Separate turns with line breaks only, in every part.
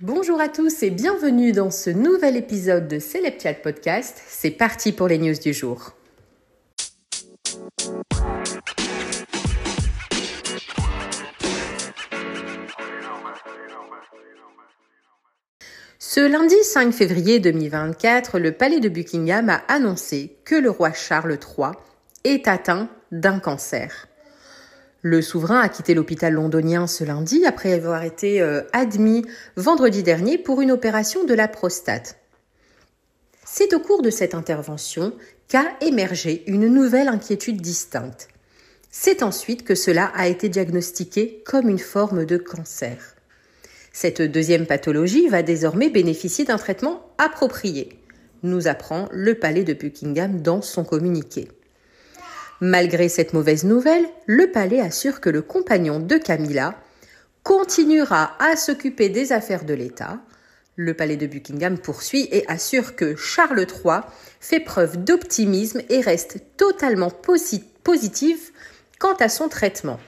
Bonjour à tous et bienvenue dans ce nouvel épisode de Chat Podcast. C'est parti pour les news du jour. Ce lundi 5 février 2024, le palais de Buckingham a annoncé que le roi Charles III est atteint d'un cancer. Le souverain a quitté l'hôpital londonien ce lundi après avoir été euh, admis vendredi dernier pour une opération de la prostate. C'est au cours de cette intervention qu'a émergé une nouvelle inquiétude distincte. C'est ensuite que cela a été diagnostiqué comme une forme de cancer. Cette deuxième pathologie va désormais bénéficier d'un traitement approprié, nous apprend le palais de Buckingham dans son communiqué. Malgré cette mauvaise nouvelle, le palais assure que le compagnon de Camilla continuera à s'occuper des affaires de l'État. Le palais de Buckingham poursuit et assure que Charles III fait preuve d'optimisme et reste totalement positif quant à son traitement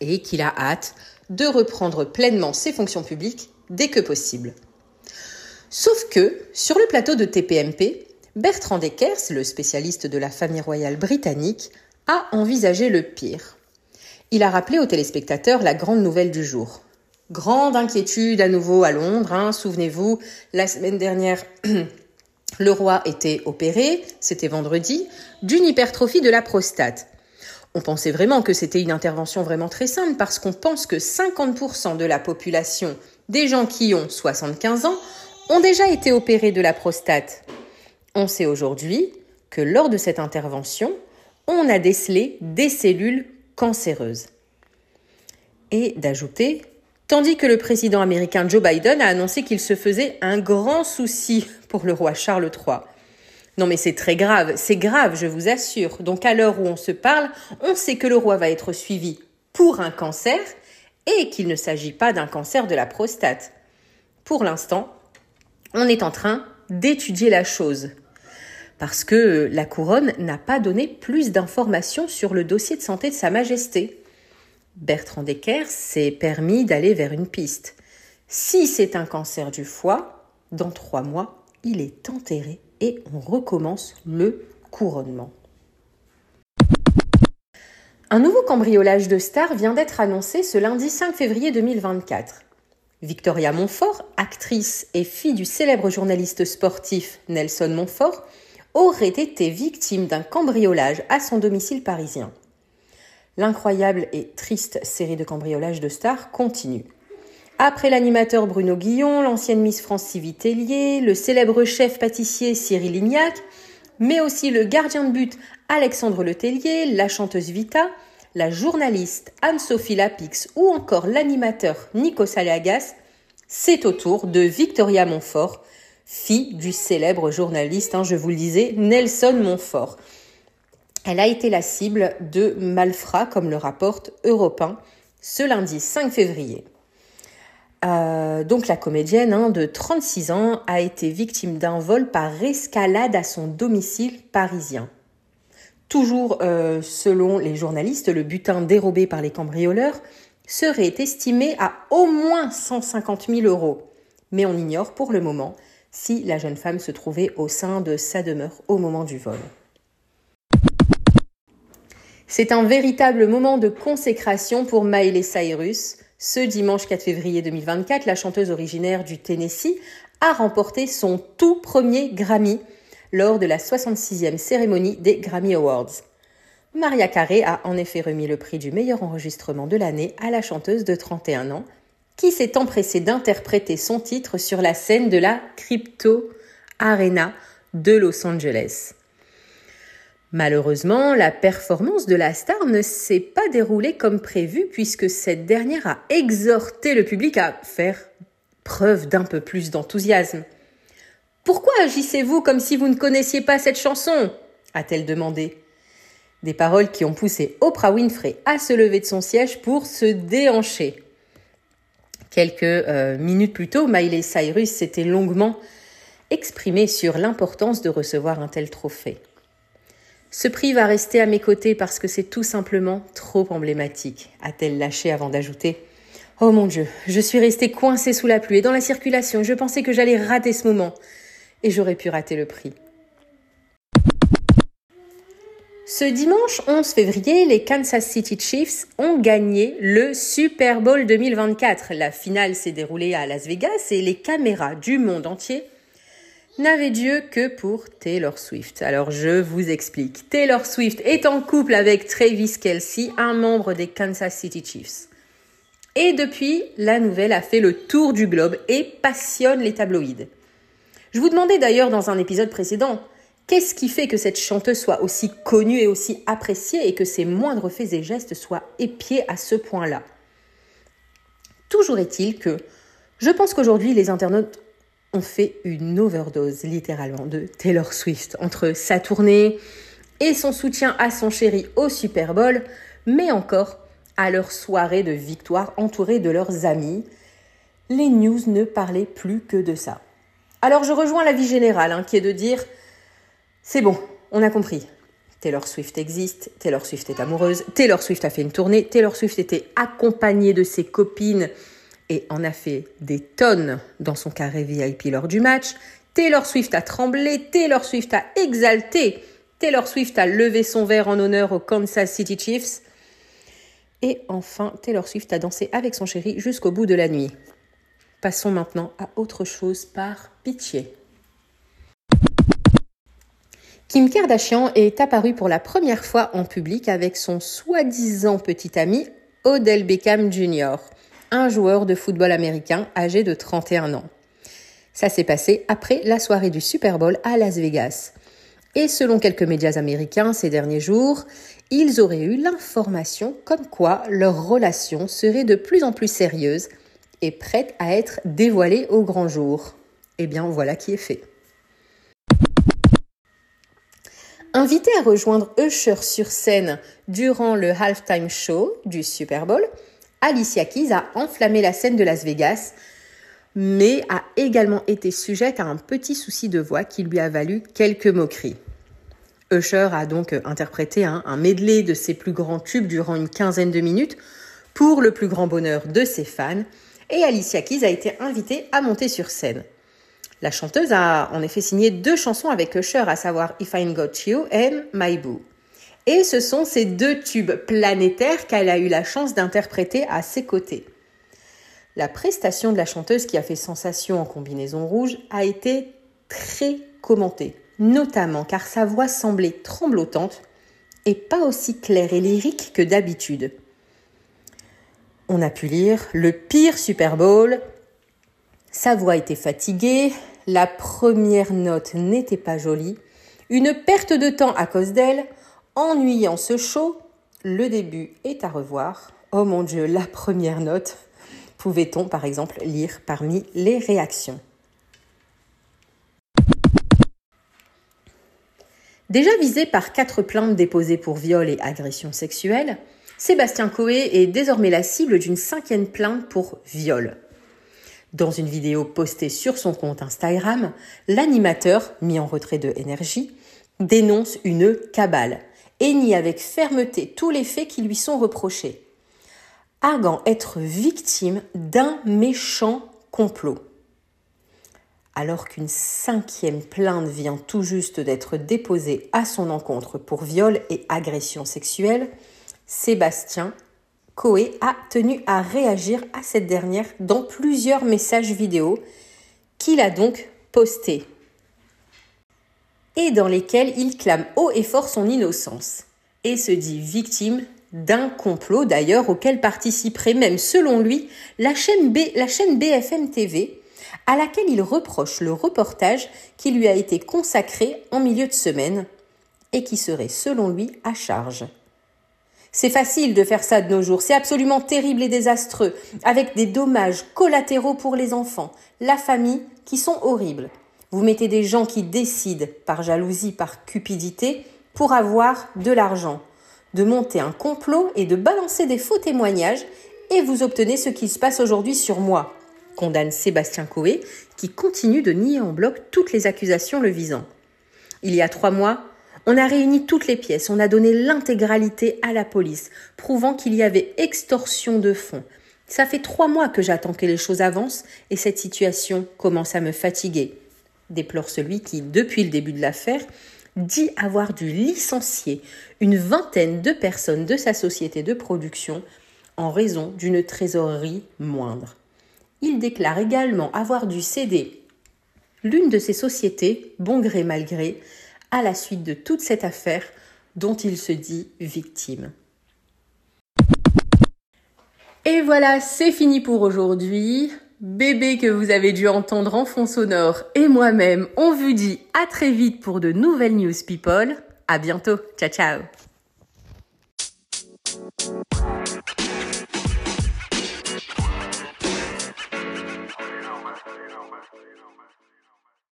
et qu'il a hâte de reprendre pleinement ses fonctions publiques dès que possible. Sauf que, sur le plateau de TPMP, Bertrand Deckers, le spécialiste de la famille royale britannique, a envisagé le pire. Il a rappelé aux téléspectateurs la grande nouvelle du jour. Grande inquiétude à nouveau à Londres, hein. souvenez-vous, la semaine dernière, le roi était opéré, c'était vendredi, d'une hypertrophie de la prostate. On pensait vraiment que c'était une intervention vraiment très simple parce qu'on pense que 50% de la population des gens qui ont 75 ans ont déjà été opérés de la prostate. On sait aujourd'hui que lors de cette intervention, on a décelé des cellules cancéreuses. Et d'ajouter, tandis que le président américain Joe Biden a annoncé qu'il se faisait un grand souci pour le roi Charles III. Non mais c'est très grave, c'est grave, je vous assure. Donc à l'heure où on se parle, on sait que le roi va être suivi pour un cancer et qu'il ne s'agit pas d'un cancer de la prostate. Pour l'instant, on est en train d'étudier la chose parce que la couronne n'a pas donné plus d'informations sur le dossier de santé de Sa Majesté. Bertrand Decker s'est permis d'aller vers une piste. Si c'est un cancer du foie, dans trois mois, il est enterré et on recommence le couronnement. Un nouveau cambriolage de stars vient d'être annoncé ce lundi 5 février 2024. Victoria Montfort, actrice et fille du célèbre journaliste sportif Nelson Montfort, aurait été victime d'un cambriolage à son domicile parisien. L'incroyable et triste série de cambriolages de stars continue. Après l'animateur Bruno Guillon, l'ancienne Miss France Sylvie Tellier, le célèbre chef pâtissier Cyril Lignac, mais aussi le gardien de but Alexandre Letellier, la chanteuse Vita, la journaliste Anne-Sophie Lapix ou encore l'animateur Nico Saliagas, c'est au tour de Victoria Montfort fille du célèbre journaliste, hein, je vous le disais, Nelson Montfort. Elle a été la cible de malfrats, comme le rapporte Europe ce lundi 5 février. Euh, donc la comédienne hein, de 36 ans a été victime d'un vol par escalade à son domicile parisien. Toujours euh, selon les journalistes, le butin dérobé par les cambrioleurs serait estimé à au moins 150 000 euros. Mais on ignore pour le moment si la jeune femme se trouvait au sein de sa demeure au moment du vol. C'est un véritable moment de consécration pour Miley Cyrus. Ce dimanche 4 février 2024, la chanteuse originaire du Tennessee a remporté son tout premier Grammy lors de la 66e cérémonie des Grammy Awards. Maria Carey a en effet remis le prix du meilleur enregistrement de l'année à la chanteuse de 31 ans, qui s'est empressé d'interpréter son titre sur la scène de la Crypto Arena de Los Angeles. Malheureusement, la performance de la star ne s'est pas déroulée comme prévu puisque cette dernière a exhorté le public à faire preuve d'un peu plus d'enthousiasme. Pourquoi agissez-vous comme si vous ne connaissiez pas cette chanson? a-t-elle demandé. Des paroles qui ont poussé Oprah Winfrey à se lever de son siège pour se déhancher. Quelques euh, minutes plus tôt, Miley Cyrus s'était longuement exprimé sur l'importance de recevoir un tel trophée. Ce prix va rester à mes côtés parce que c'est tout simplement trop emblématique, a-t-elle lâché avant d'ajouter Oh mon Dieu, je suis restée coincée sous la pluie et dans la circulation. Je pensais que j'allais rater ce moment. Et j'aurais pu rater le prix. Ce dimanche 11 février, les Kansas City Chiefs ont gagné le Super Bowl 2024. La finale s'est déroulée à Las Vegas et les caméras du monde entier n'avaient Dieu que pour Taylor Swift. Alors je vous explique. Taylor Swift est en couple avec Travis Kelsey, un membre des Kansas City Chiefs. Et depuis, la nouvelle a fait le tour du globe et passionne les tabloïds. Je vous demandais d'ailleurs dans un épisode précédent, qu'est-ce qui fait que cette chanteuse soit aussi connue et aussi appréciée et que ses moindres faits et gestes soient épiés à ce point-là? Toujours est-il que je pense qu'aujourd'hui, les internautes ont fait une overdose littéralement de Taylor Swift entre sa tournée et son soutien à son chéri au Super Bowl, mais encore à leur soirée de victoire entourée de leurs amis. Les news ne parlaient plus que de ça. Alors je rejoins l'avis général hein, qui est de dire c'est bon, on a compris. Taylor Swift existe, Taylor Swift est amoureuse, Taylor Swift a fait une tournée, Taylor Swift était accompagnée de ses copines et en a fait des tonnes dans son carré VIP lors du match. Taylor Swift a tremblé, Taylor Swift a exalté, Taylor Swift a levé son verre en honneur aux Kansas City Chiefs. Et enfin, Taylor Swift a dansé avec son chéri jusqu'au bout de la nuit. Passons maintenant à autre chose par pitié. Kim Kardashian est apparue pour la première fois en public avec son soi-disant petit ami Odell Beckham Jr., un joueur de football américain âgé de 31 ans. Ça s'est passé après la soirée du Super Bowl à Las Vegas. Et selon quelques médias américains ces derniers jours, ils auraient eu l'information comme quoi leur relation serait de plus en plus sérieuse et prête à être dévoilée au grand jour. Eh bien, voilà qui est fait. Invité à rejoindre Usher sur scène durant le halftime show du Super Bowl, Alicia Keys a enflammé la scène de Las Vegas, mais a également été sujette à un petit souci de voix qui lui a valu quelques moqueries. Usher a donc interprété un, medley de ses plus grands tubes durant une quinzaine de minutes pour le plus grand bonheur de ses fans et Alicia Keys a été invitée à monter sur scène. La chanteuse a en effet signé deux chansons avec Usher, à savoir If I Got You and My Boo. Et ce sont ces deux tubes planétaires qu'elle a eu la chance d'interpréter à ses côtés. La prestation de la chanteuse qui a fait sensation en combinaison rouge a été très commentée notamment car sa voix semblait tremblotante et pas aussi claire et lyrique que d'habitude. On a pu lire le pire Super Bowl. Sa voix était fatiguée, la première note n'était pas jolie, une perte de temps à cause d'elle, ennuyant ce show, le début est à revoir. Oh mon Dieu, la première note. Pouvait-on par exemple lire parmi les réactions? Déjà visé par quatre plaintes déposées pour viol et agression sexuelle, Sébastien Coé est désormais la cible d'une cinquième plainte pour viol. Dans une vidéo postée sur son compte Instagram, l'animateur, mis en retrait de énergie, dénonce une cabale et nie avec fermeté tous les faits qui lui sont reprochés, arguant être victime d'un méchant complot. Alors qu'une cinquième plainte vient tout juste d'être déposée à son encontre pour viol et agression sexuelle, Sébastien Coé a tenu à réagir à cette dernière dans plusieurs messages vidéo qu'il a donc postés et dans lesquels il clame haut et fort son innocence et se dit victime d'un complot d'ailleurs auquel participerait même selon lui la chaîne, la chaîne BFM TV à laquelle il reproche le reportage qui lui a été consacré en milieu de semaine et qui serait selon lui à charge. C'est facile de faire ça de nos jours, c'est absolument terrible et désastreux, avec des dommages collatéraux pour les enfants, la famille, qui sont horribles. Vous mettez des gens qui décident, par jalousie, par cupidité, pour avoir de l'argent, de monter un complot et de balancer des faux témoignages, et vous obtenez ce qui se passe aujourd'hui sur moi. Condamne Sébastien Coé, qui continue de nier en bloc toutes les accusations le visant. Il y a trois mois, on a réuni toutes les pièces, on a donné l'intégralité à la police, prouvant qu'il y avait extorsion de fonds. Ça fait trois mois que j'attends que les choses avancent et cette situation commence à me fatiguer, déplore celui qui, depuis le début de l'affaire, dit avoir dû licencier une vingtaine de personnes de sa société de production en raison d'une trésorerie moindre. Il déclare également avoir dû céder l'une de ses sociétés, bon gré mal gré, à la suite de toute cette affaire dont il se dit victime. Et voilà, c'est fini pour aujourd'hui. Bébé que vous avez dû entendre en fond sonore et moi-même, on vous dit à très vite pour de nouvelles news people. À bientôt. Ciao ciao.